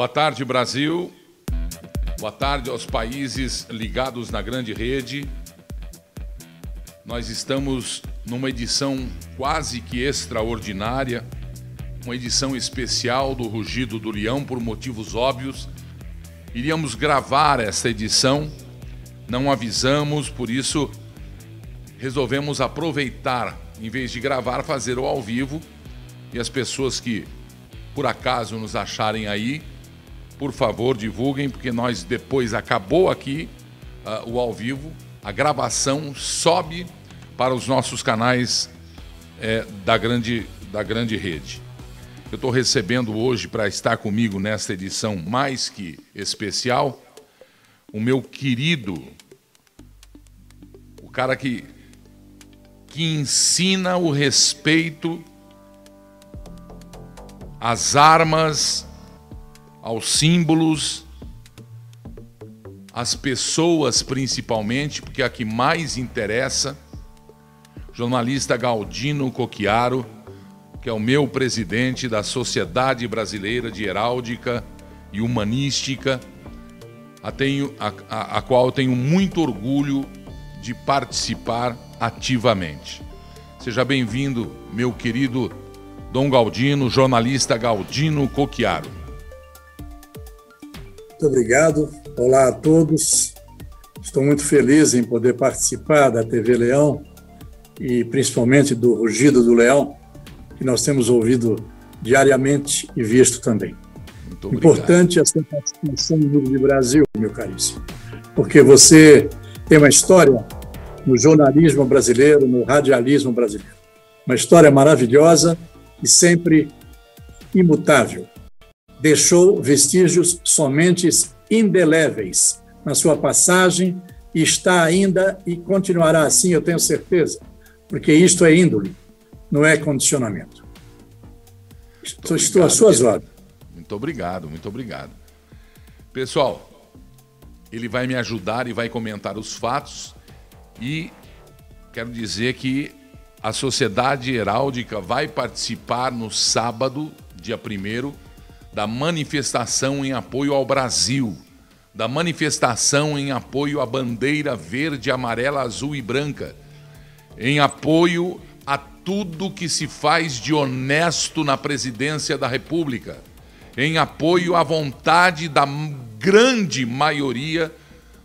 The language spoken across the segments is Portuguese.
Boa tarde, Brasil. Boa tarde aos países ligados na grande rede. Nós estamos numa edição quase que extraordinária, uma edição especial do Rugido do Leão por motivos óbvios. Iríamos gravar esta edição, não avisamos, por isso resolvemos aproveitar, em vez de gravar, fazer o ao vivo. E as pessoas que por acaso nos acharem aí, por favor, divulguem, porque nós depois acabou aqui uh, o ao vivo, a gravação sobe para os nossos canais é, da, grande, da grande rede. Eu estou recebendo hoje para estar comigo nesta edição mais que especial o meu querido, o cara que, que ensina o respeito às armas aos símbolos, às pessoas principalmente, porque é a que mais interessa. Jornalista Galdino Coquiaro, que é o meu presidente da Sociedade Brasileira de Heráldica e Humanística, a, tenho, a, a, a qual tenho muito orgulho de participar ativamente. Seja bem-vindo, meu querido Dom Galdino, jornalista Galdino Coquiaro. Muito obrigado. Olá a todos. Estou muito feliz em poder participar da TV Leão e principalmente do Rugido do Leão, que nós temos ouvido diariamente e visto também. Importante essa participação no Núcleo de Brasil, meu caríssimo, porque você tem uma história no jornalismo brasileiro, no radialismo brasileiro. Uma história maravilhosa e sempre imutável deixou vestígios somente indeléveis na sua passagem e está ainda e continuará assim, eu tenho certeza, porque isto é índole, não é condicionamento. Estou, estou às suas ordens. Muito obrigado, muito obrigado. Pessoal, ele vai me ajudar e vai comentar os fatos e quero dizer que a Sociedade Heráldica vai participar no sábado, dia 1 da manifestação em apoio ao Brasil, da manifestação em apoio à bandeira verde, amarela, azul e branca, em apoio a tudo que se faz de honesto na presidência da República, em apoio à vontade da grande maioria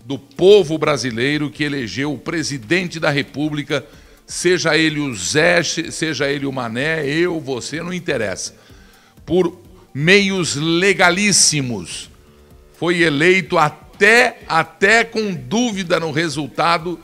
do povo brasileiro que elegeu o presidente da República, seja ele o Zé, seja ele o Mané, eu, você, não interessa, por meios legalíssimos. Foi eleito até até com dúvida no resultado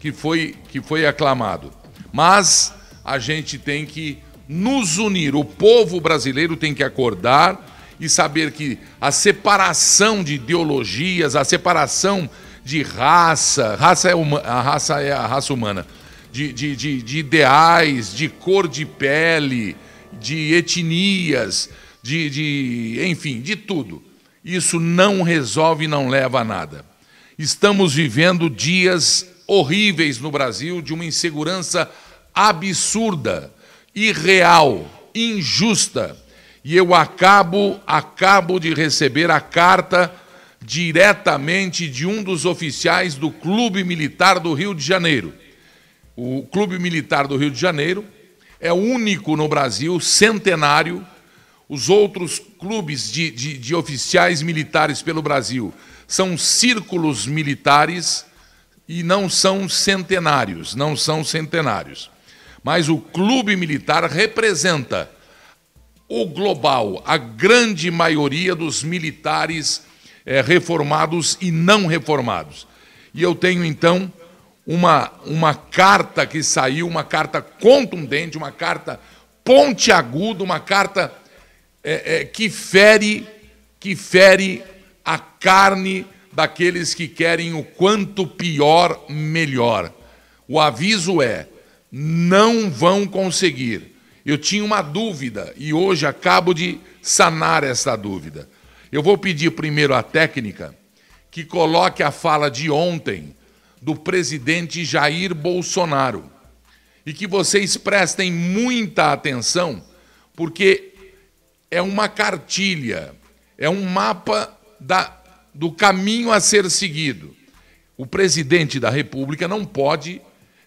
que foi que foi aclamado. Mas a gente tem que nos unir, o povo brasileiro tem que acordar e saber que a separação de ideologias, a separação de raça, raça é uma, a raça é a raça humana, de, de, de, de ideais, de cor de pele, de etnias, de, de enfim, de tudo. Isso não resolve e não leva a nada. Estamos vivendo dias horríveis no Brasil de uma insegurança absurda, irreal, injusta. E eu acabo acabo de receber a carta diretamente de um dos oficiais do Clube Militar do Rio de Janeiro. O Clube Militar do Rio de Janeiro é o único no Brasil centenário os outros clubes de, de, de oficiais militares pelo Brasil são círculos militares e não são centenários, não são centenários. Mas o clube militar representa o global, a grande maioria dos militares é, reformados e não reformados. E eu tenho então uma, uma carta que saiu, uma carta contundente, uma carta pontiaguda, uma carta é, é, que fere, que fere a carne daqueles que querem o quanto pior, melhor. O aviso é: não vão conseguir. Eu tinha uma dúvida e hoje acabo de sanar essa dúvida. Eu vou pedir primeiro à técnica que coloque a fala de ontem do presidente Jair Bolsonaro e que vocês prestem muita atenção, porque é uma cartilha, é um mapa da, do caminho a ser seguido. O presidente da República não pode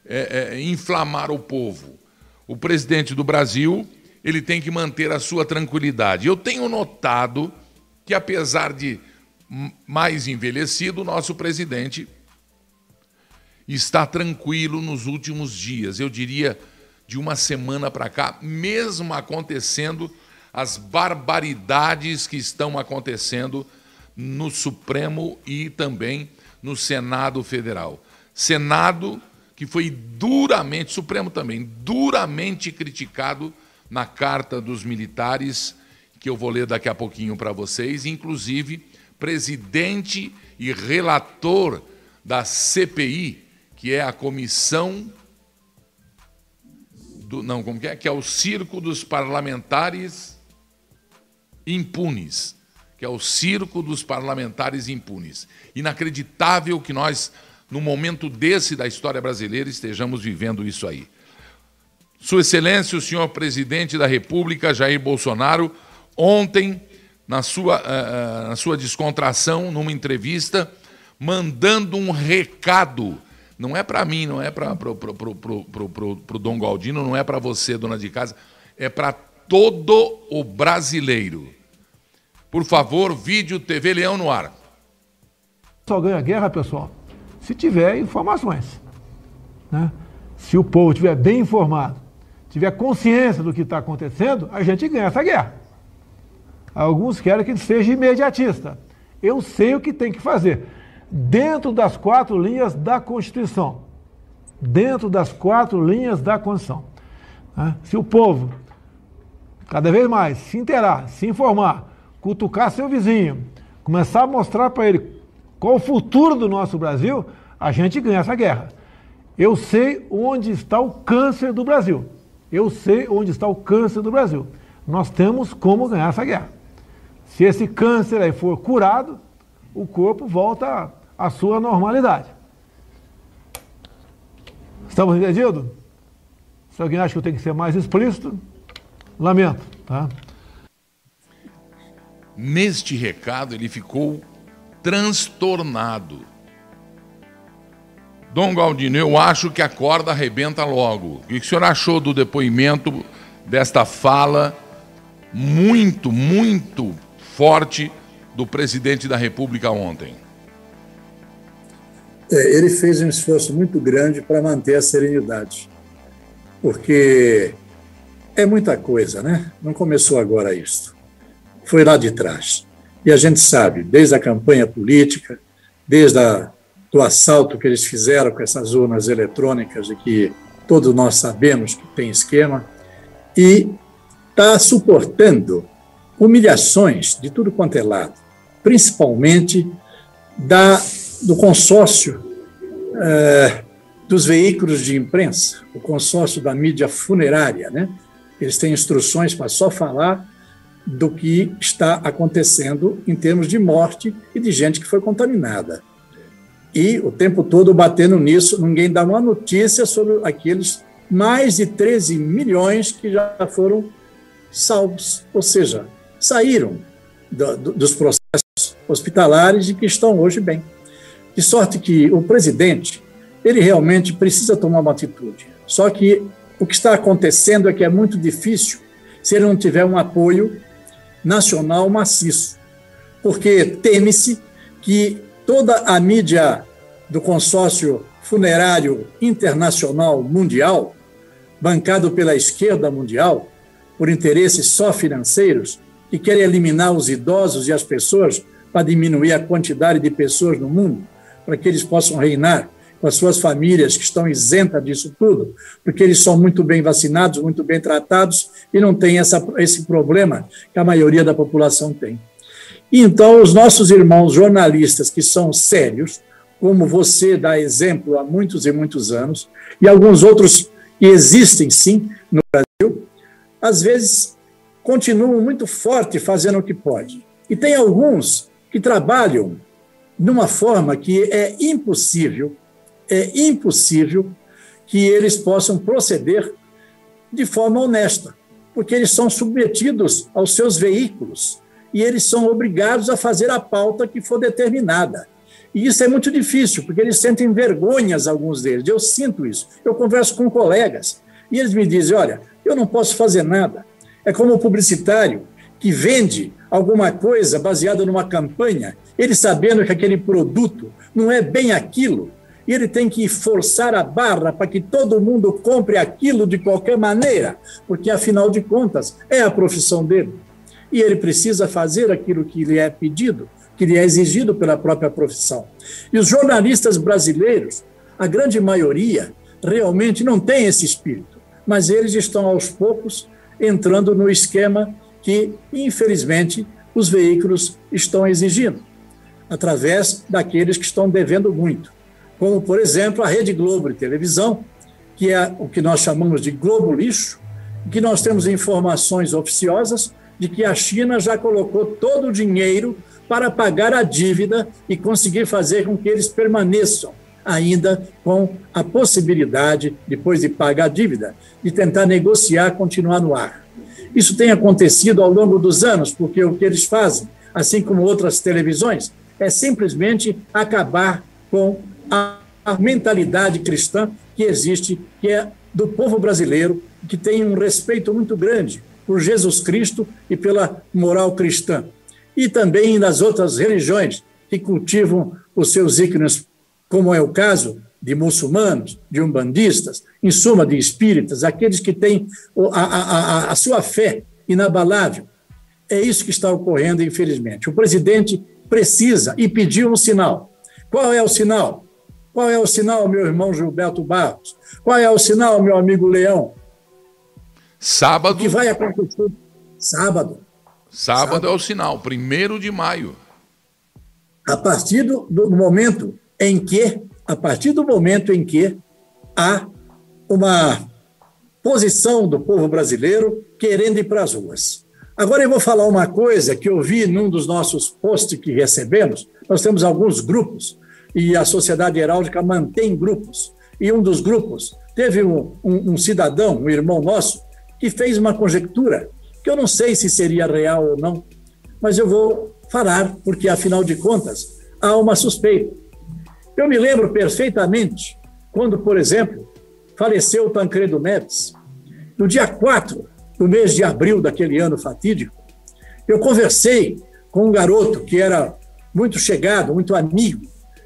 é, é, inflamar o povo. O presidente do Brasil ele tem que manter a sua tranquilidade. Eu tenho notado que, apesar de mais envelhecido, o nosso presidente está tranquilo nos últimos dias. Eu diria de uma semana para cá, mesmo acontecendo as barbaridades que estão acontecendo no Supremo e também no Senado Federal. Senado que foi duramente, Supremo também, duramente criticado na carta dos militares, que eu vou ler daqui a pouquinho para vocês, inclusive presidente e relator da CPI, que é a comissão do, não, como que é? Que é o circo dos parlamentares impunes, que é o circo dos parlamentares impunes. Inacreditável que nós, no momento desse da história brasileira, estejamos vivendo isso aí. Sua Excelência, o senhor presidente da República, Jair Bolsonaro, ontem, na sua, uh, na sua descontração, numa entrevista, mandando um recado. Não é para mim, não é para o Dom Galdino, não é para você, dona de casa, é para todo o brasileiro. Por favor, vídeo TV Leão no ar. Só ganha guerra, pessoal, se tiver informações. Né? Se o povo estiver bem informado, tiver consciência do que está acontecendo, a gente ganha essa guerra. Alguns querem que seja imediatista. Eu sei o que tem que fazer. Dentro das quatro linhas da Constituição. Dentro das quatro linhas da Constituição. Né? Se o povo, cada vez mais, se interar, se informar, cutucar seu vizinho, começar a mostrar para ele qual o futuro do nosso Brasil, a gente ganha essa guerra. Eu sei onde está o câncer do Brasil. Eu sei onde está o câncer do Brasil. Nós temos como ganhar essa guerra. Se esse câncer aí for curado, o corpo volta à sua normalidade. Estamos entendidos? Se alguém acha que eu tenho que ser mais explícito, lamento, tá? Neste recado ele ficou transtornado. Dom Galdino, eu acho que a corda arrebenta logo. O que o senhor achou do depoimento desta fala muito, muito forte do presidente da República ontem? É, ele fez um esforço muito grande para manter a serenidade, porque é muita coisa, né? Não começou agora isso. Foi lá de trás. E a gente sabe, desde a campanha política, desde a do assalto que eles fizeram com essas urnas eletrônicas, e que todos nós sabemos que tem esquema, e está suportando humilhações de tudo quanto é lado, principalmente da, do consórcio é, dos veículos de imprensa, o consórcio da mídia funerária. Né? Eles têm instruções para só falar do que está acontecendo em termos de morte e de gente que foi contaminada. E o tempo todo batendo nisso, ninguém dá uma notícia sobre aqueles mais de 13 milhões que já foram salvos, ou seja, saíram do, do, dos processos hospitalares e que estão hoje bem. De sorte que o presidente, ele realmente precisa tomar uma atitude. Só que o que está acontecendo é que é muito difícil se ele não tiver um apoio nacional maciço, porque teme-se que toda a mídia do consórcio funerário internacional mundial, bancado pela esquerda mundial, por interesses só financeiros, que querem eliminar os idosos e as pessoas para diminuir a quantidade de pessoas no mundo, para que eles possam reinar com as suas famílias que estão isentas disso tudo, porque eles são muito bem vacinados, muito bem tratados e não têm essa, esse problema que a maioria da população tem. Então, os nossos irmãos jornalistas, que são sérios, como você dá exemplo há muitos e muitos anos, e alguns outros que existem sim no Brasil, às vezes continuam muito forte fazendo o que pode. E tem alguns que trabalham de uma forma que é impossível, é impossível que eles possam proceder de forma honesta, porque eles são submetidos aos seus veículos e eles são obrigados a fazer a pauta que for determinada. E isso é muito difícil, porque eles sentem vergonhas, alguns deles. Eu sinto isso. Eu converso com colegas e eles me dizem: olha, eu não posso fazer nada. É como o publicitário que vende alguma coisa baseada numa campanha, ele sabendo que aquele produto não é bem aquilo, e ele tem que forçar a barra para que todo mundo compre aquilo de qualquer maneira, porque afinal de contas é a profissão dele. E ele precisa fazer aquilo que lhe é pedido, que lhe é exigido pela própria profissão. E os jornalistas brasileiros, a grande maioria, realmente não tem esse espírito, mas eles estão aos poucos entrando no esquema que, infelizmente, os veículos estão exigindo, através daqueles que estão devendo muito, como, por exemplo, a Rede Globo de televisão, que é o que nós chamamos de Globo Lixo, que nós temos informações oficiosas de que a China já colocou todo o dinheiro para pagar a dívida e conseguir fazer com que eles permaneçam ainda com a possibilidade, depois de pagar a dívida, de tentar negociar, continuar no ar. Isso tem acontecido ao longo dos anos, porque o que eles fazem, assim como outras televisões, é simplesmente acabar com a, mentalidade cristã que existe, que é do povo brasileiro, que tem um respeito muito grande por Jesus Cristo e pela moral cristã. E também das outras religiões que cultivam os seus ícones, como é o caso de muçulmanos, de umbandistas, em suma, de espíritas, aqueles que têm a, a, a, sua fé inabalável. É isso que está ocorrendo, infelizmente. O presidente precisa e pediu um sinal. Qual é o sinal? Qual é o sinal, meu irmão Gilberto Barros? Qual é o sinal, meu amigo Leão? Sábado. O que vai acontecer? Sábado. Sábado, Sábado. é o sinal, primeiro de maio. A partir do, do momento em que a partir do momento em que há uma posição do povo brasileiro querendo ir para as ruas. Agora eu vou falar uma coisa que eu vi num dos nossos posts que recebemos. Nós temos alguns grupos e a Sociedade Heráldica mantém grupos. E um dos grupos teve um, um, um cidadão, um irmão nosso, que fez uma conjectura que eu não sei se seria real ou não, mas eu vou falar, porque afinal de contas há uma suspeita. Eu me lembro perfeitamente quando, por exemplo, faleceu o Tancredo Neves. No dia 4 do mês de abril daquele ano fatídico, eu conversei com um garoto que era muito chegado, muito amigo,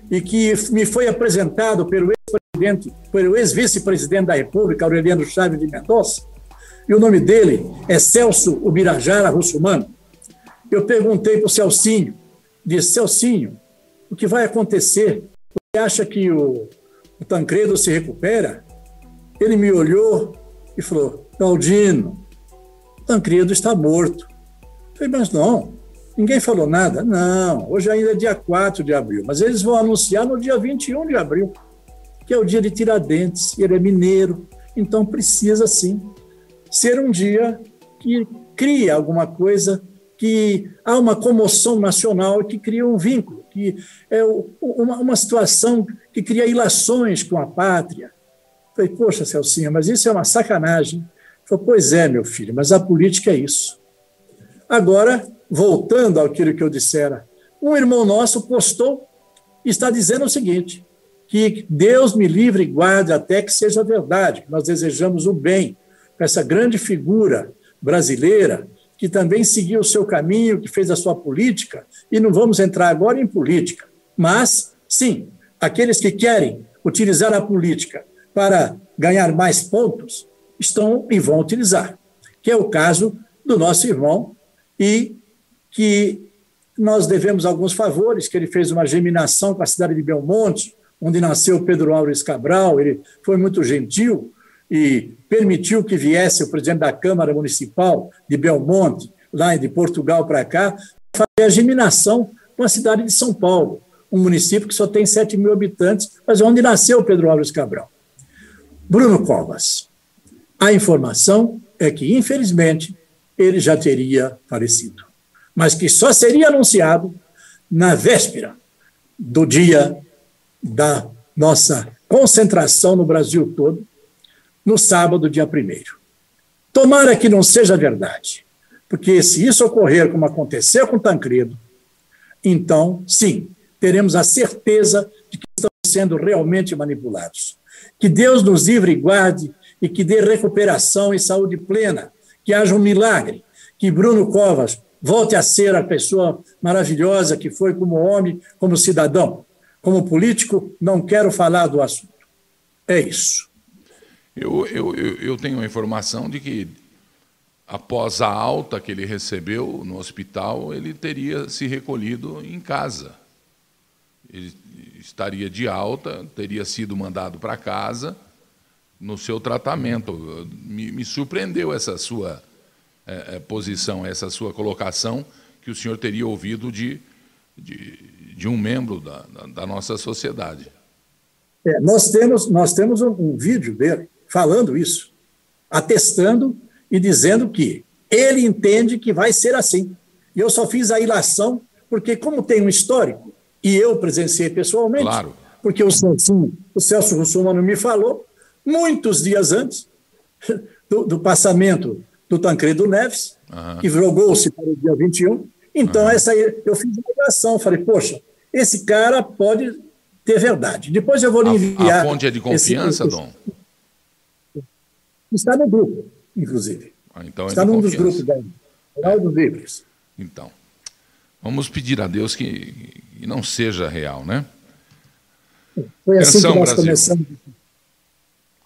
e que me foi apresentado pelo ex-presidente, pelo ex-vice-presidente da República, Aureliano Chaves de Mendonça, e o nome dele é Celso Ubirajara Russumano. Eu perguntei para o Celcinho, disse, Celcinho, o que vai acontecer você acha que o, o Tancredo se recupera? Ele me olhou e falou: Galdino, o Tancredo está morto. Eu falei, mas não, ninguém falou nada. Não, hoje ainda é dia 4 de abril, mas eles vão anunciar no dia 21 de abril, que é o dia de Tiradentes, ele é mineiro, então precisa sim ser um dia que cria alguma coisa, que há uma comoção nacional que cria um vínculo que é uma, uma situação que cria ilações com a pátria. Falei, poxa, Celcinha, mas isso é uma sacanagem. Falei, pois é, meu filho, mas a política é isso. Agora, voltando àquilo que eu dissera, um irmão nosso postou está dizendo o seguinte: que Deus me livre e guarde até que seja verdade, que nós desejamos o bem para essa grande figura brasileira que também seguiu o seu caminho, que fez a sua política, e não vamos entrar agora em política. Mas, sim, aqueles que querem utilizar a política para ganhar mais pontos estão e vão utilizar, que é o caso do nosso irmão, e que nós devemos alguns favores, que ele fez uma geminação com a cidade de Belmonte, onde nasceu Pedro Álvares Cabral, ele foi muito gentil, e permitiu que viesse o presidente da Câmara Municipal de Belmonte, lá de Portugal para cá, fazer a geminação com a cidade de São Paulo, um município que só tem 7 mil habitantes, mas onde nasceu Pedro Álvares Cabral. Bruno Covas. A informação é que, infelizmente, ele já teria falecido, mas que só seria anunciado na véspera do dia da nossa concentração no Brasil todo, no sábado, dia 1. Tomara que não seja verdade, Porque se isso ocorrer como aconteceu com Tancredo, então, sim, teremos a certeza de que estamos sendo realmente manipulados. Que Deus nos livre e guarde e que dê recuperação e saúde plena, que haja um milagre, que Bruno Covas volte a ser a pessoa maravilhosa que foi como homem, como cidadão. Como político, não quero falar do assunto. É isso. Eu, eu, eu tenho a informação de que, após a alta que ele recebeu no hospital, ele teria se recolhido em casa. Ele estaria de alta, teria sido mandado para casa no seu tratamento. Me, me surpreendeu essa sua é, é, posição, essa sua colocação, que o senhor teria ouvido de, de, de um membro da, da, da nossa sociedade. É, nós temos, nós temos um, um vídeo dele falando isso, atestando e dizendo que ele entende que vai ser assim. E eu só fiz a ilação porque, como tem um histórico, e eu presenciei pessoalmente, claro. porque o Celso, o Celso Russomano me falou, muitos dias antes do, do passamento do Tancredo Neves, uhum. que jogou-se para o dia 21. Então, uhum. essa aí, eu fiz uma ligação, falei, poxa, esse cara pode ter verdade. Depois eu vou lhe enviar. A, fonte é de confiança, esse, Dom? Está no grupo, inclusive. Ah, então é está num dos grupos da Real dos Livres. Então, vamos pedir a Deus que, que não seja real, né? Foi assim Atenção, que nós Brasil. começamos.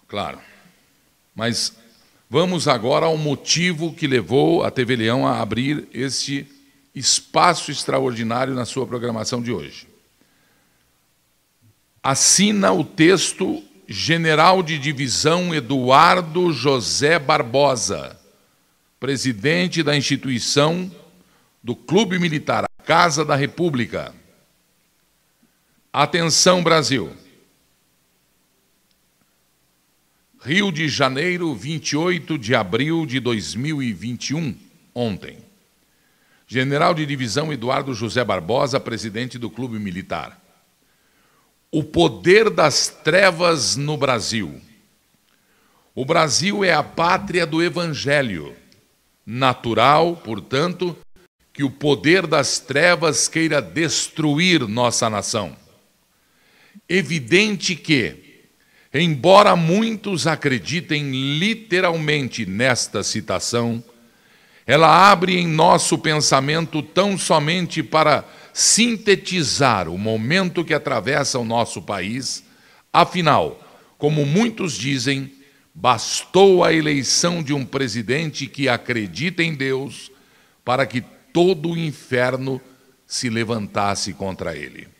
Claro. Mas Vamos agora ao motivo que levou a TV Leão a abrir este espaço extraordinário na sua programação de hoje. Assina o texto General de Divisão Eduardo José Barbosa, presidente da instituição do Clube Militar, a Casa da República. Atenção, Brasil! Rio de Janeiro, 28 de abril de 2021, ontem. General de Divisão Eduardo José Barbosa, presidente do Clube Militar. O poder das trevas no Brasil. O Brasil é a pátria do Evangelho. Natural, portanto, que o poder das trevas queira destruir nossa nação. Evidente que, Embora muitos acreditem literalmente nesta citação, ela abre em nosso pensamento tão somente para sintetizar o momento que atravessa o nosso país. Afinal, como muitos dizem, bastou a eleição de um presidente que acredita em Deus para que todo o inferno se levantasse contra ele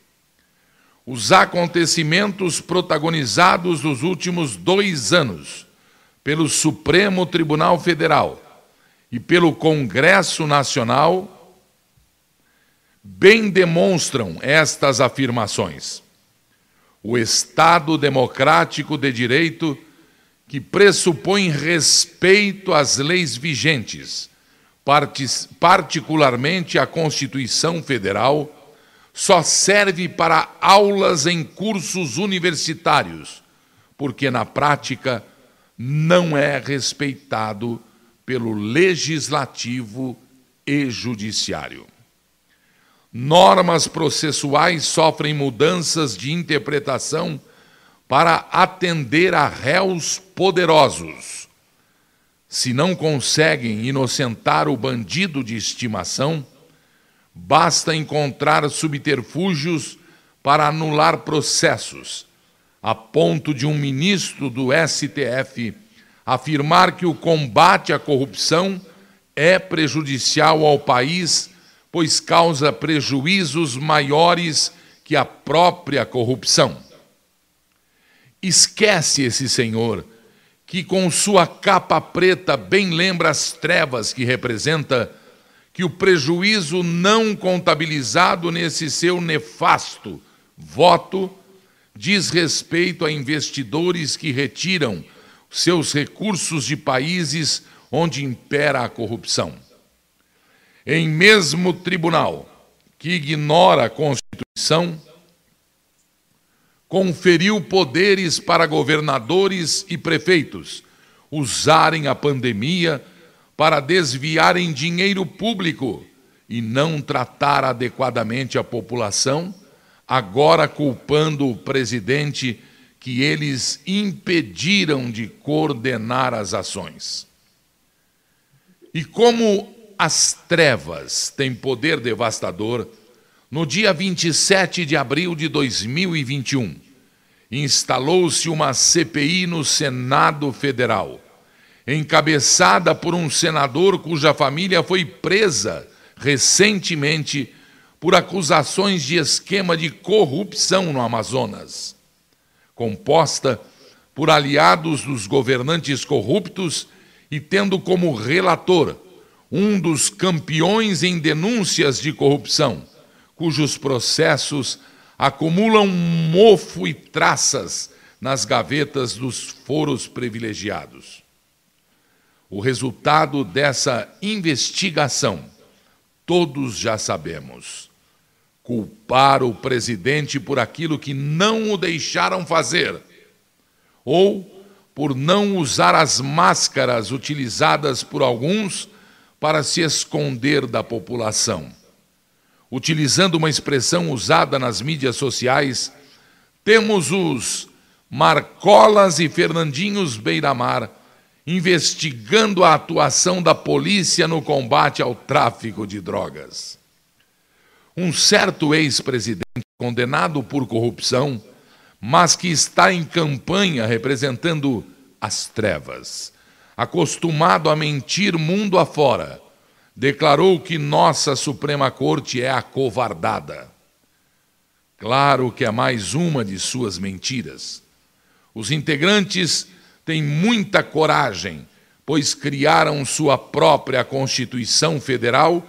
os acontecimentos protagonizados nos últimos dois anos pelo Supremo Tribunal Federal e pelo Congresso Nacional bem demonstram estas afirmações. O Estado democrático de direito, que pressupõe respeito às leis vigentes, particularmente à Constituição Federal só serve para aulas em cursos universitários, porque na prática não é respeitado pelo legislativo e judiciário. Normas processuais sofrem mudanças de interpretação para atender a réus poderosos. Se não conseguem inocentar o bandido de estimação, Basta encontrar subterfúgios para anular processos, a ponto de um ministro do STF afirmar que o combate à corrupção é prejudicial ao país, pois causa prejuízos maiores que a própria corrupção. Esquece esse senhor que, com sua capa preta, bem lembra as trevas que representa que o prejuízo não contabilizado nesse seu nefasto voto diz respeito a investidores que retiram seus recursos de países onde impera a corrupção. Em mesmo tribunal que ignora a Constituição, conferiu poderes para governadores e prefeitos usarem a pandemia para desviarem dinheiro público e não tratar adequadamente a população, agora culpando o presidente que eles impediram de coordenar as ações. E como as trevas têm poder devastador, no dia 27 de abril de 2021, instalou-se uma CPI no Senado Federal, encabeçada por um senador cuja família foi presa recentemente por acusações de esquema de corrupção no Amazonas, composta por aliados dos governantes corruptos e tendo como relator um dos campeões em denúncias de corrupção, cujos processos acumulam mofo e traças nas gavetas dos foros privilegiados. O resultado dessa investigação, todos já sabemos. Culpar o presidente por aquilo que não o deixaram fazer, ou por não usar as máscaras utilizadas por alguns para se esconder da população. Utilizando uma expressão usada nas mídias sociais, temos os Marcolas e Fernandinhos Beiramar investigando a atuação da polícia no combate ao tráfico de drogas um certo ex-presidente condenado por corrupção, mas que está em campanha representando as trevas, acostumado a mentir mundo afora, declarou que nossa Suprema Corte é acovardada. Claro que é mais uma de suas mentiras. Os integrantes têm muita coragem, pois criaram sua própria Constituição Federal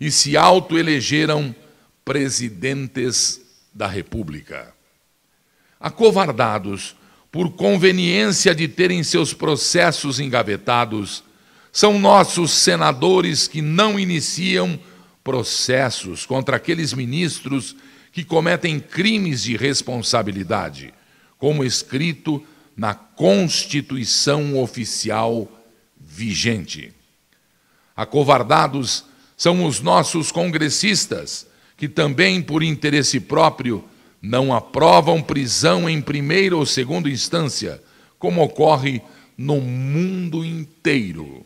e se autoelegeram presidentes da República. Acovardados por conveniência de terem seus processos engavetados, são nossos senadores que não iniciam processos contra aqueles ministros que cometem crimes de responsabilidade, como escrito na Constituição oficial vigente. Acovardados são os nossos congressistas que também por interesse próprio não aprovam prisão em primeira ou segunda instância, como ocorre no mundo inteiro.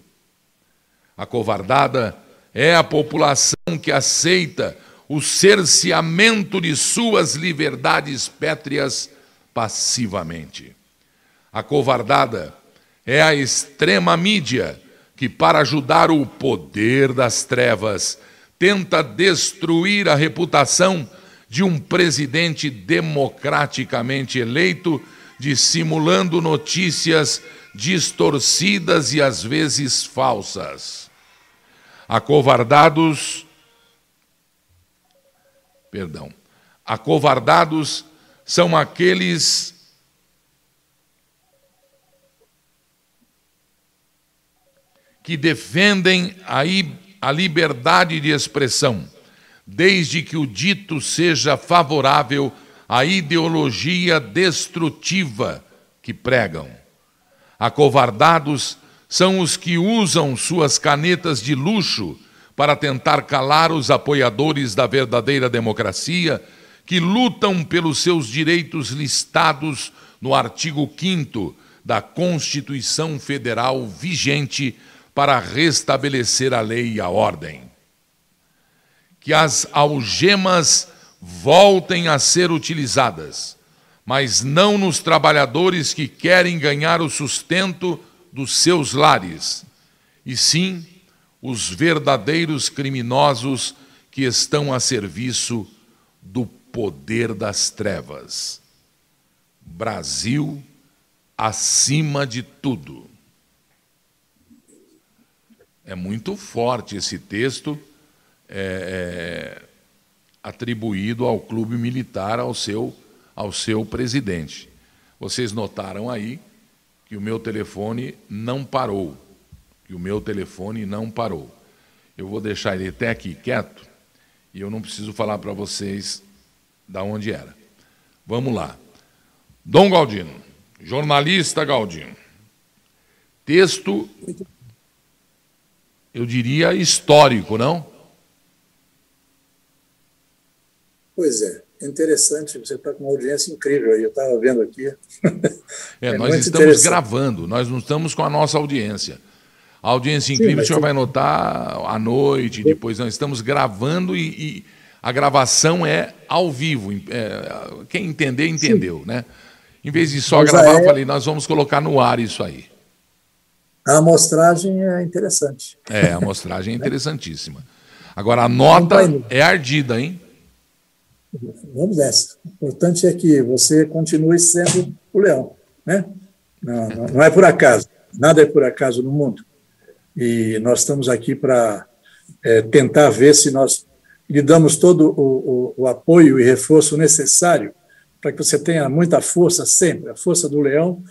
A covardada é a população que aceita o cerceamento de suas liberdades pétreas passivamente. A covardada é a extrema mídia que, para ajudar o poder das trevas, tenta destruir a reputação de um presidente democraticamente eleito, dissimulando notícias distorcidas e às vezes falsas. Acovardados, perdão, acovardados são aqueles que defendem a liberdade de expressão, desde que o dito seja favorável à ideologia destrutiva que pregam. Acovardados são os que usam suas canetas de luxo para tentar calar os apoiadores da verdadeira democracia, que lutam pelos seus direitos listados no artigo 5 da Constituição Federal vigente para restabelecer a lei e a ordem. Que as algemas voltem a ser utilizadas, mas não nos trabalhadores que querem ganhar o sustento dos seus lares, e sim os verdadeiros criminosos que estão a serviço do poder das trevas. Brasil acima de tudo. É muito forte esse texto é, é, atribuído ao clube militar, ao seu, ao seu presidente. Vocês notaram aí que o meu telefone não parou. Que o meu telefone não parou. Eu vou deixar ele até aqui quieto e eu não preciso falar para vocês da onde era. Vamos lá. Dom Galdino, jornalista Galdino. Texto eu diria, histórico, não? Pois é, interessante, você está com uma audiência incrível aí, eu estava vendo aqui. É, é nós estamos gravando, nós não estamos com a nossa audiência. A audiência incrível Sim, o senhor vai notar à noite, depois nós estamos gravando e, e a gravação é ao vivo. É, quem entender, entendeu, Sim. né? Em vez de só Mas gravar, é... eu falei, nós vamos colocar no ar isso aí. A amostragem é interessante. É, a amostragem é interessantíssima. Agora, a nota é ardida, hein? Vamos nessa. O importante é que você continue sendo o leão. Né? Não, não, não é por acaso. Nada é por acaso no mundo. E nós estamos aqui para é, tentar ver se nós lhe damos todo o, o, o apoio e reforço necessário para que você tenha muita força sempre, a força do leão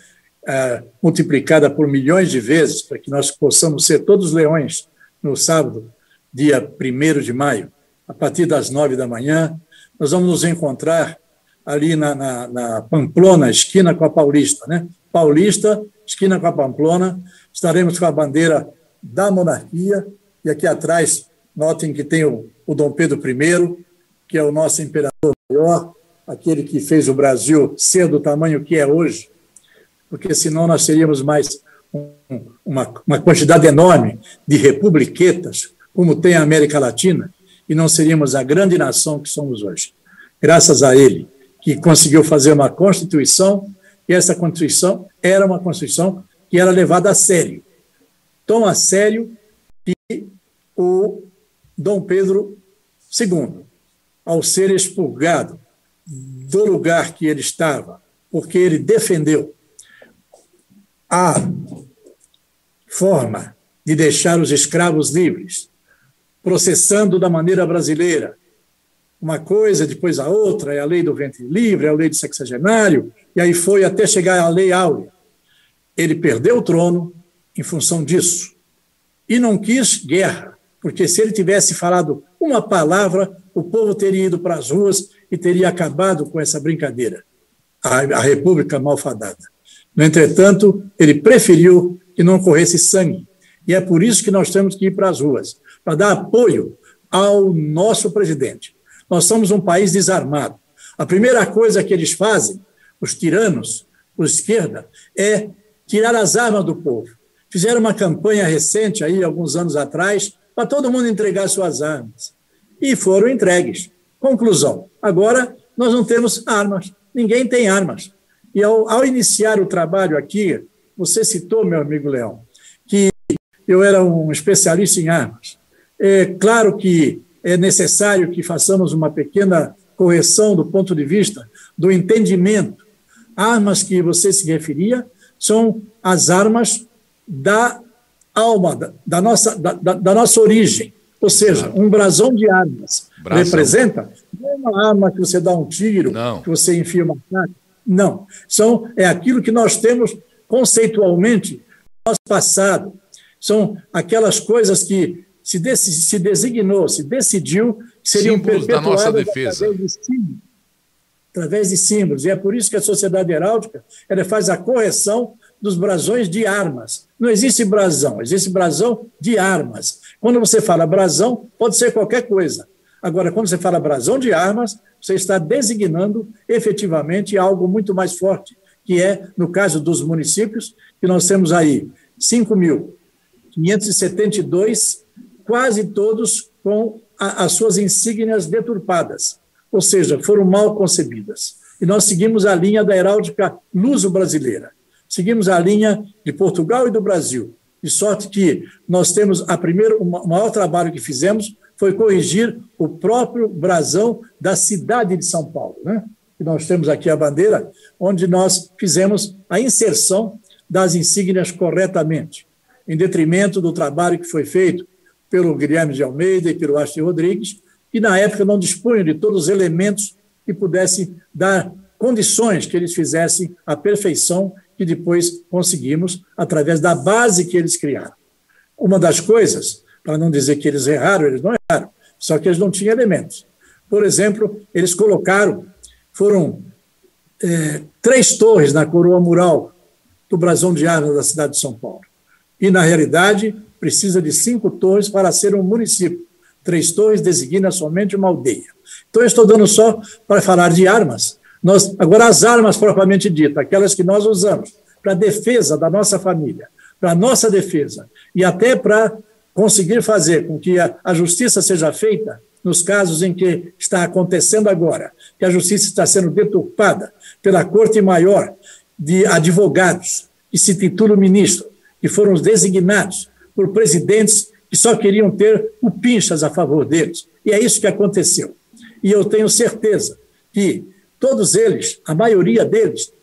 é, multiplicada por milhões de vezes, para que nós possamos ser todos leões no sábado, dia 1 de maio, a partir das nove da manhã, nós vamos nos encontrar ali na, na, na, Pamplona, esquina com a Paulista, né? Paulista, esquina com a Pamplona, estaremos com a bandeira da monarquia, e aqui atrás, notem que tem o, o Dom Pedro I, que é o nosso imperador maior, aquele que fez o Brasil ser do tamanho que é hoje, porque senão nós teríamos mais um, uma, uma quantidade enorme de republiquetas, como tem a América Latina, e não seríamos a grande nação que somos hoje. Graças a ele, que conseguiu fazer uma Constituição, e essa Constituição era uma Constituição que era levada a sério. Tão a sério que o Dom Pedro II, ao ser expurgado do lugar que ele estava, porque ele defendeu a forma de deixar os escravos livres, processando da maneira brasileira. Uma coisa, depois a outra, é a lei do ventre livre, é a lei do sexagenário, e aí foi até chegar à lei áurea. Ele perdeu o trono em função disso. E não quis guerra, porque se ele tivesse falado uma palavra, o povo teria ido para as ruas e teria acabado com essa brincadeira, a, a República malfadada. No entretanto, ele preferiu que não corresse sangue. E é por isso que nós temos que ir para as ruas para dar apoio ao nosso presidente. Nós somos um país desarmado. A primeira coisa que eles fazem, os tiranos, por esquerda, é tirar as armas do povo. Fizeram uma campanha recente, aí, alguns anos atrás, para todo mundo entregar suas armas. E foram entregues. Conclusão: agora nós não temos armas, ninguém tem armas. E ao, ao iniciar o trabalho aqui, você citou, meu amigo Leão, que eu era um especialista em armas. É claro que é necessário que façamos uma pequena correção do ponto de vista do entendimento. Armas que você se referia são as armas da alma, da, da nossa, da, da, nossa origem. Ou seja, um brasão de armas brasão. representa não é uma arma que você dá um tiro, não. que você enfia uma faca. Não. São, é aquilo que nós temos conceitualmente no nosso passado. São aquelas coisas que se, dec se designou, se decidiu que seriam símbolos da nossa defesa. Através de, símbolos, através de símbolos. E é por isso que a sociedade heráldica ela faz a correção dos brasões de armas. Não existe brasão, existe brasão de armas. Quando você fala brasão, pode ser qualquer coisa. Agora, quando você fala brasão de armas, você está designando efetivamente algo muito mais forte, que é, no caso dos municípios, que nós temos aí 5.572 quase todos com a, as suas insígnias deturpadas, ou seja, foram mal concebidas. E nós seguimos a linha da heráldica luso-brasileira, seguimos a linha de Portugal e do Brasil, de sorte que nós temos a primeiro, o maior trabalho que fizemos foi corrigir o próprio brasão da cidade de São Paulo, né? E nós temos aqui a bandeira, onde nós fizemos a inserção das insígnias corretamente, em detrimento do trabalho que foi feito pelo Guilherme de Almeida e pelo Astrid Rodrigues, que na época não dispunham de todos os elementos que pudessem dar condições que eles fizessem a perfeição que depois conseguimos através da base que eles criaram. Uma das coisas, para não dizer que eles erraram, eles não erraram, só que eles não tinham elementos. Por exemplo, eles colocaram, foram é, três torres na coroa mural do brasão de armas da cidade de São Paulo. E, na realidade, precisa de cinco torres para ser um município. Três torres designa somente uma aldeia. Então, eu estou dando só para falar de armas. Nós, agora, as armas propriamente ditas, aquelas que nós usamos para a defesa da nossa família, para a nossa defesa, e até para conseguir fazer com que a, a justiça seja feita nos casos em que está acontecendo agora, que a justiça está sendo deturpada pela Corte Maior de Advogados, que se titula ministro, que foram designados por presidentes que só queriam ter o pinchas a favor deles. E é isso que aconteceu. E eu tenho certeza que todos eles, a maioria deles,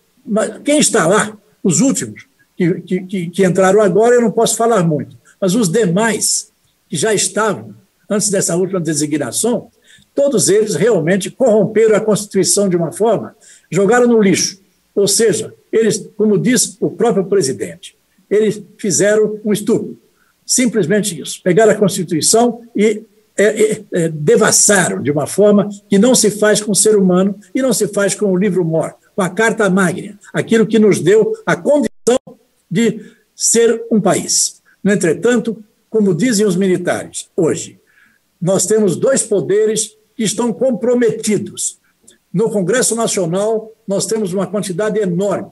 quem está lá, os últimos que, que, que entraram agora, eu não posso falar muito, mas os demais que já estavam antes dessa última designação, todos eles realmente corromperam a Constituição de uma forma, jogaram no lixo. Ou seja, eles, como diz o próprio presidente, eles fizeram um estupro. Simplesmente isso. Pegaram a Constituição e é, é, é, devassaram de uma forma que não se faz com o ser humano e não se faz com o livro mor, com a Carta Magna, aquilo que nos deu a condição de ser um país. No entretanto, como dizem os militares, hoje, nós temos dois poderes que estão comprometidos. No Congresso Nacional, nós temos uma quantidade enorme.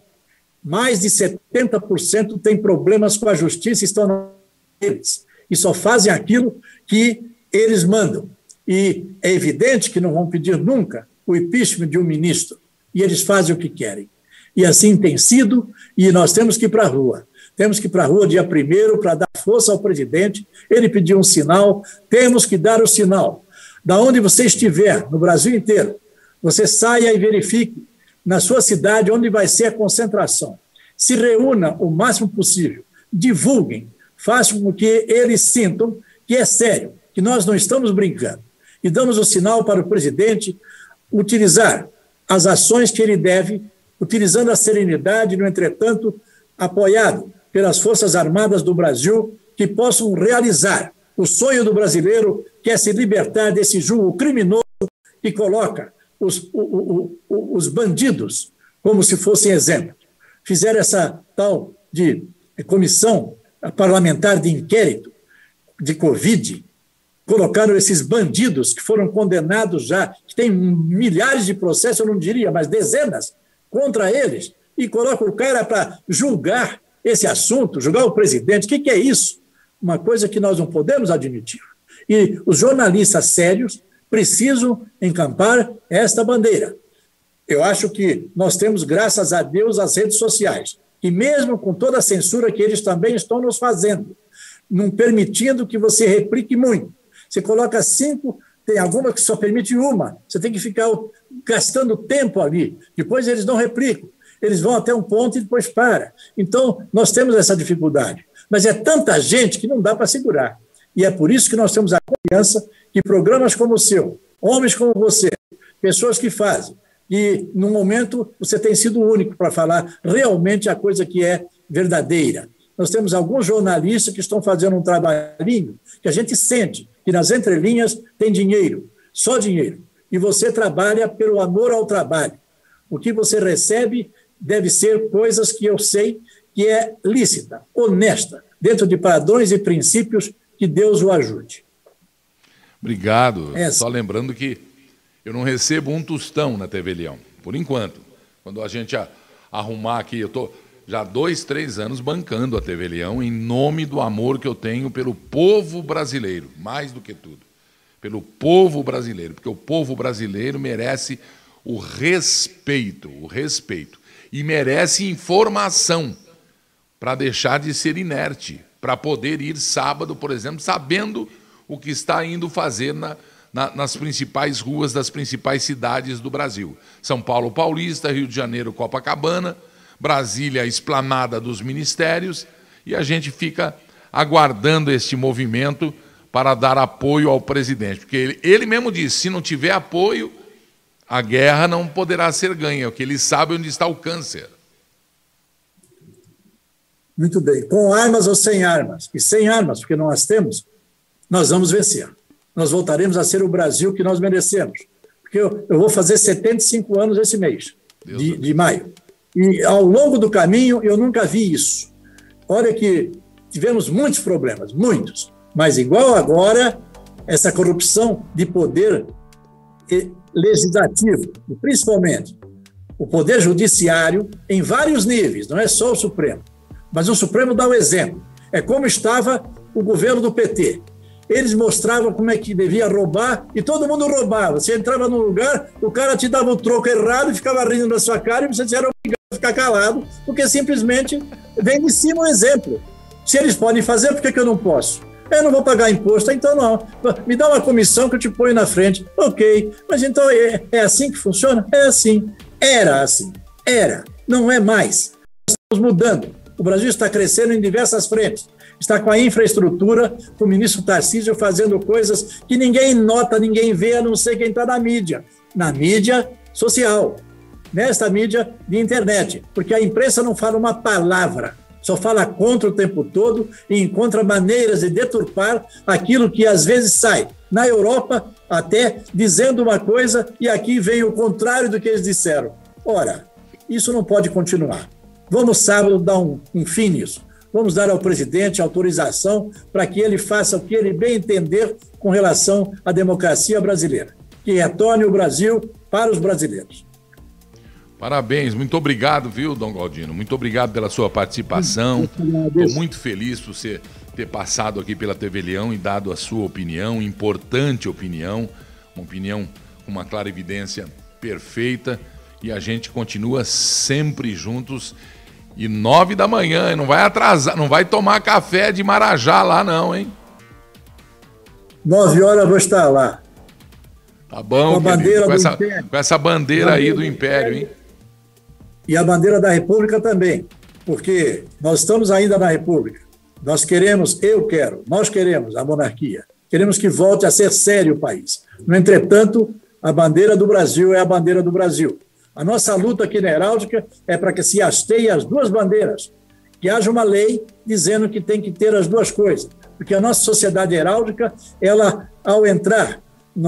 Mais de 70% têm problemas com a justiça estão eles. E só fazem aquilo que eles mandam. E é evidente que não vão pedir nunca o impeachment de um ministro. E eles fazem o que querem. E assim tem sido, e nós temos que ir para a rua. Temos que ir para a rua dia primeiro para dar força ao presidente. Ele pediu um sinal, temos que dar o sinal. Da onde você estiver, no Brasil inteiro, você saia e verifique na sua cidade onde vai ser a concentração. Se reúna o máximo possível, divulguem, façam com que eles sintam que é sério, que nós não estamos brincando. E damos o sinal para o presidente utilizar as ações que ele deve, utilizando a serenidade, no entretanto, apoiado pelas Forças Armadas do Brasil que possam realizar o sonho do brasileiro, que é se libertar desse julgo criminoso que coloca os, o, o, os bandidos como se fossem exemplo. Fizeram essa tal de comissão parlamentar de inquérito de Covid, colocaram esses bandidos que foram condenados já, que tem milhares de processos, eu não diria, mas dezenas contra eles, e colocam o cara para julgar esse assunto, julgar o presidente. O que, que é isso? Uma coisa que nós não podemos admitir. E os jornalistas sérios precisam encampar esta bandeira. Eu acho que nós temos, graças a Deus, as redes sociais, e mesmo com toda a censura que eles também estão nos fazendo, não permitindo que você replique muito. Você coloca cinco, tem alguma que só permite uma, você tem que ficar gastando tempo ali. Depois eles não replicam eles vão até um ponto e depois para. Então, nós temos essa dificuldade. Mas é tanta gente que não dá para segurar. E é por isso que nós temos a confiança que programas como o seu, homens como você, pessoas que fazem, e no momento você tem sido o único para falar realmente a coisa que é verdadeira. Nós temos alguns jornalistas que estão fazendo um trabalhinho que a gente sente que nas entrelinhas tem dinheiro, só dinheiro. E você trabalha pelo amor ao trabalho. O que você recebe deve ser coisas que eu sei que é lícita, honesta, dentro de padrões e princípios que Deus o ajude. Obrigado. Essa. Só lembrando que eu não recebo um tostão na TV Leão, por enquanto. Quando a gente arrumar aqui, eu estou já dois, três anos bancando a TV Leão em nome do amor que eu tenho pelo povo brasileiro, mais do que tudo. Pelo povo brasileiro, porque o povo brasileiro merece o respeito, o respeito e merece informação para deixar de ser inerte, para poder ir sábado, por exemplo, sabendo o que está indo fazer na, na, nas principais ruas das principais cidades do Brasil. São Paulo Paulista, Rio de Janeiro Copacabana, Brasília Esplanada dos Ministérios, e a gente fica aguardando este movimento para dar apoio ao presidente. Porque ele, ele mesmo disse: se não tiver apoio, a guerra não poderá ser ganha, porque ele sabe onde está o câncer. Muito bem. Com armas ou sem armas? E sem armas, porque nós temos, nós vamos vencer. Nós voltaremos a ser o Brasil que nós merecemos. Porque eu, eu vou fazer 75 anos esse mês, de, de maio. E ao longo do caminho, eu nunca vi isso. Olha que tivemos muitos problemas, muitos. Mas igual agora, essa corrupção de poder legislativo, principalmente o poder judiciário, em vários níveis, não é só o Supremo. Mas o Supremo dá o exemplo. É como estava o governo do PT. Eles mostravam como é que devia roubar e todo mundo roubava. Você entrava num lugar, o cara te dava o troco errado ficava rindo na sua cara e você era obrigado a ficar calado, porque simplesmente vem de cima o um exemplo. Se eles podem fazer, por que, que eu não posso? Eu não vou pagar imposto, então não. Me dá uma comissão que eu te ponho na frente. Ok, mas então é, é assim que funciona? É assim. Era assim. Era. Não é mais. Estamos mudando. O Brasil está crescendo em diversas frentes. Está com a infraestrutura, com o ministro Tarcísio fazendo coisas que ninguém nota, ninguém vê, a não ser quem está na mídia. Na mídia social, nesta mídia de internet. Porque a imprensa não fala uma palavra, só fala contra o tempo todo e encontra maneiras de deturpar aquilo que às vezes sai. Na Europa, até dizendo uma coisa e aqui vem o contrário do que eles disseram. Ora, isso não pode continuar. Vamos sábado dar um, um fim nisso. Vamos dar ao presidente autorização para que ele faça o que ele bem entender com relação à democracia brasileira, que retorne o Brasil para os brasileiros. Parabéns, muito obrigado, viu, Dom Galdino? Muito obrigado pela sua participação. Estou muito feliz por você ter passado aqui pela TV Leão e dado a sua opinião, importante opinião, uma opinião com uma clara evidência perfeita. E a gente continua sempre juntos e nove da manhã, não vai atrasar, não vai tomar café de Marajá lá não, hein? Nove horas eu vou estar lá. Tá bom, com, a bandeira com, essa, com essa bandeira aí do Império, hein? E a bandeira da República também, porque nós estamos ainda na República. Nós queremos, eu quero, nós queremos a monarquia. Queremos que volte a ser sério o país. No entretanto, a bandeira do Brasil é a bandeira do Brasil. A nossa luta aqui na Heráldica é para que se hasteie as duas bandeiras, que haja uma lei dizendo que tem que ter as duas coisas, porque a nossa sociedade heráldica, ela, ao entrar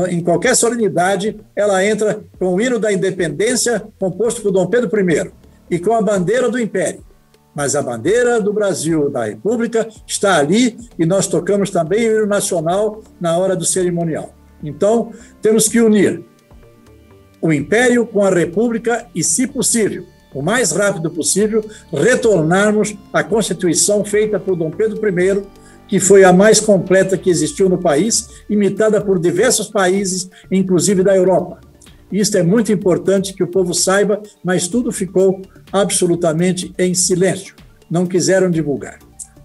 em qualquer solenidade, ela entra com o hino da independência, composto por Dom Pedro I, e com a bandeira do Império. Mas a bandeira do Brasil, da República, está ali e nós tocamos também o hino nacional na hora do cerimonial. Então, temos que unir o império com a república e, se possível, o mais rápido possível, retornarmos à Constituição feita por Dom Pedro I, que foi a mais completa que existiu no país, imitada por diversos países, inclusive da Europa. Isto é muito importante que o povo saiba, mas tudo ficou absolutamente em silêncio. Não quiseram divulgar.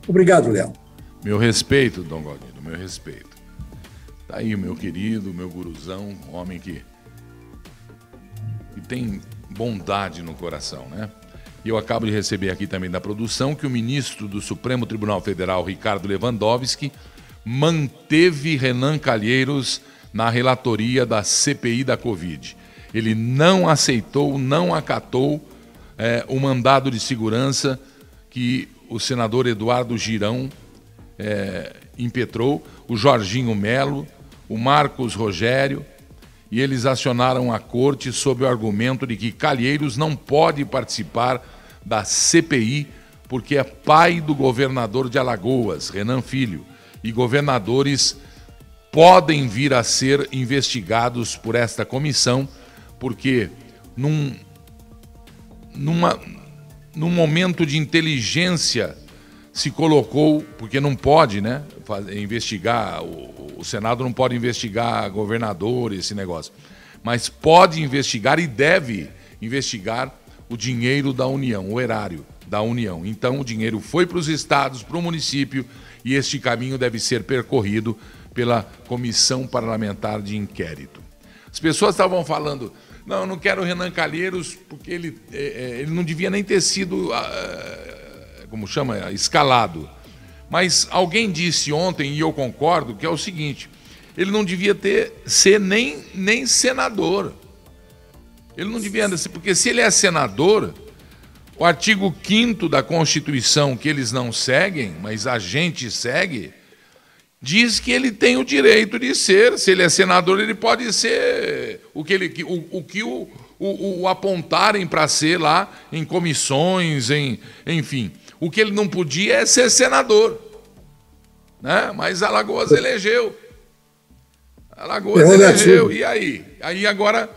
Obrigado, Léo. Meu respeito, Dom Galdino, meu respeito. Tá aí o meu querido, meu guruzão, homem que e tem bondade no coração, né? E eu acabo de receber aqui também da produção que o ministro do Supremo Tribunal Federal, Ricardo Lewandowski, manteve Renan Calheiros na relatoria da CPI da Covid. Ele não aceitou, não acatou é, o mandado de segurança que o senador Eduardo Girão é, impetrou, o Jorginho Melo, o Marcos Rogério e eles acionaram a corte sob o argumento de que Calheiros não pode participar da CPI porque é pai do governador de Alagoas, Renan Filho, e governadores podem vir a ser investigados por esta comissão porque num, numa, num momento de inteligência se colocou, porque não pode, né, investigar, o, o Senado não pode investigar governador, esse negócio, mas pode investigar e deve investigar o dinheiro da União, o erário da União. Então, o dinheiro foi para os estados, para o município, e este caminho deve ser percorrido pela Comissão Parlamentar de Inquérito. As pessoas estavam falando, não, não quero o Renan Calheiros, porque ele, é, é ele não devia nem ter sido. Uh, como chama, escalado. Mas alguém disse ontem, e eu concordo, que é o seguinte: ele não devia ter ser nem, nem senador. Ele não devia ser, porque se ele é senador, o artigo 5 da Constituição, que eles não seguem, mas a gente segue, diz que ele tem o direito de ser, se ele é senador, ele pode ser o que, ele, o, o que o, o, o apontarem para ser lá em comissões, em, enfim. O que ele não podia é ser senador. Né? Mas Alagoas elegeu. Alagoas elegeu. E aí? Aí agora,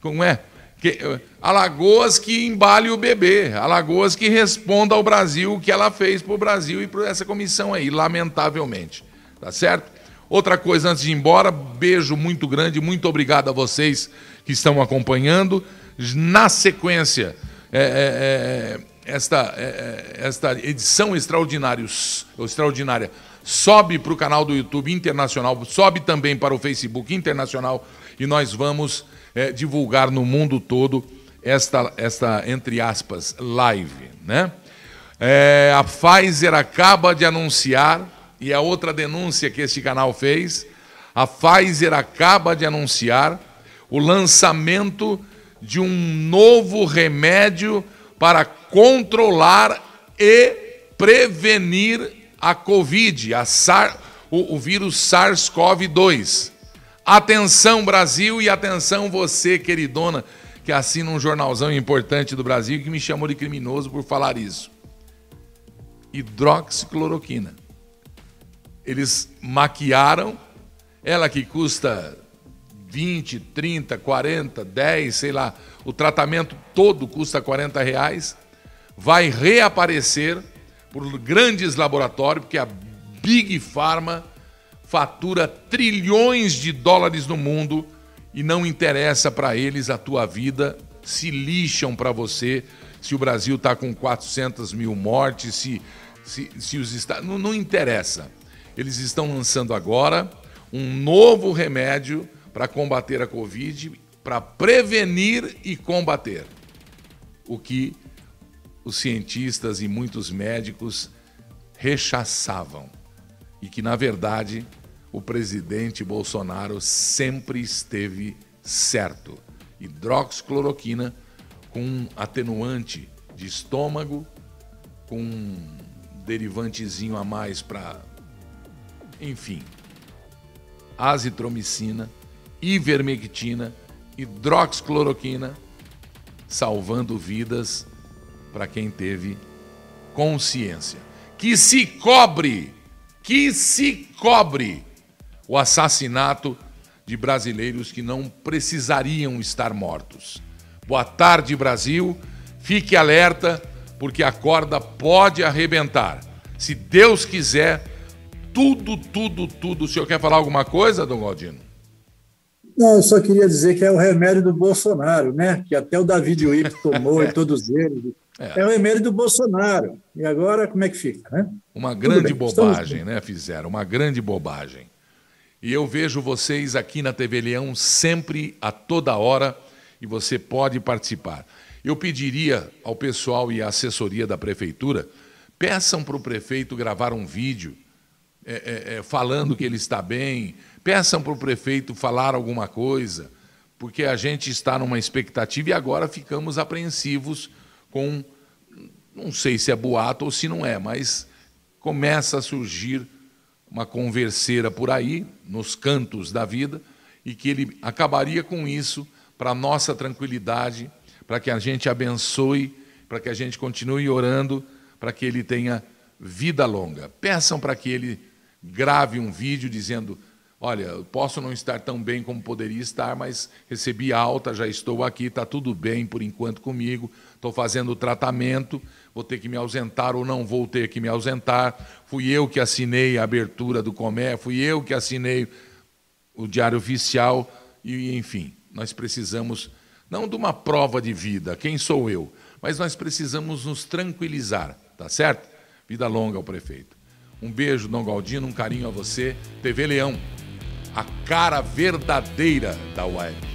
como é? Que, Alagoas que embale o bebê. Alagoas que responda ao Brasil o que ela fez para o Brasil e para essa comissão aí, lamentavelmente. Tá certo? Outra coisa antes de ir embora, beijo muito grande, muito obrigado a vocês que estão acompanhando. Na sequência, é, é, é, esta, é, é, esta edição extraordinários, extraordinária sobe para o canal do YouTube internacional, sobe também para o Facebook internacional e nós vamos é, divulgar no mundo todo esta, esta, entre aspas, live. Né? É, a Pfizer acaba de anunciar, e a outra denúncia que este canal fez, a Pfizer acaba de anunciar o lançamento de um novo remédio para controlar e prevenir a Covid, a SAR, o, o vírus SARS-CoV-2. Atenção, Brasil, e atenção você, queridona, que assina um jornalzão importante do Brasil que me chamou de criminoso por falar isso. Hidroxicloroquina. Eles maquiaram, ela que custa 20, 30, 40, 10, sei lá, o tratamento todo custa 40 reais, vai reaparecer por grandes laboratórios, porque a Big Pharma fatura trilhões de dólares no mundo e não interessa para eles a tua vida, se lixam para você se o Brasil está com 400 mil mortes, se, se, se os Estados. Não, não interessa. Eles estão lançando agora um novo remédio para combater a Covid, para prevenir e combater. O que os cientistas e muitos médicos rechaçavam. E que, na verdade, o presidente Bolsonaro sempre esteve certo. Hidroxicloroquina com um atenuante de estômago, com um derivantezinho a mais para. Enfim. Azitromicina, ivermectina, hidroxicloroquina, salvando vidas para quem teve consciência. Que se cobre, que se cobre o assassinato de brasileiros que não precisariam estar mortos. Boa tarde, Brasil. Fique alerta, porque a corda pode arrebentar. Se Deus quiser, tudo, tudo, tudo. O senhor quer falar alguma coisa, Dom Galdino? Não, eu só queria dizer que é o remédio do Bolsonaro, né? Que até o David Wip tomou e todos eles. É. é o remédio do Bolsonaro. E agora como é que fica, né? Uma grande bobagem, né? Fizeram uma grande bobagem. E eu vejo vocês aqui na TV Leão sempre, a toda hora, e você pode participar. Eu pediria ao pessoal e à assessoria da prefeitura, peçam para o prefeito gravar um vídeo é, é, é, falando que ele está bem, peçam para o prefeito falar alguma coisa, porque a gente está numa expectativa e agora ficamos apreensivos com, não sei se é boato ou se não é, mas começa a surgir uma converseira por aí, nos cantos da vida, e que ele acabaria com isso para nossa tranquilidade, para que a gente abençoe, para que a gente continue orando, para que ele tenha vida longa. Peçam para que ele grave um vídeo dizendo Olha, posso não estar tão bem como poderia estar, mas recebi alta, já estou aqui, está tudo bem por enquanto comigo, estou fazendo o tratamento, vou ter que me ausentar ou não vou ter que me ausentar. Fui eu que assinei a abertura do Comércio, fui eu que assinei o Diário Oficial, e enfim, nós precisamos, não de uma prova de vida, quem sou eu, mas nós precisamos nos tranquilizar, tá certo? Vida longa ao prefeito. Um beijo, Dom Galdino, um carinho a você. TV Leão a cara verdadeira da web.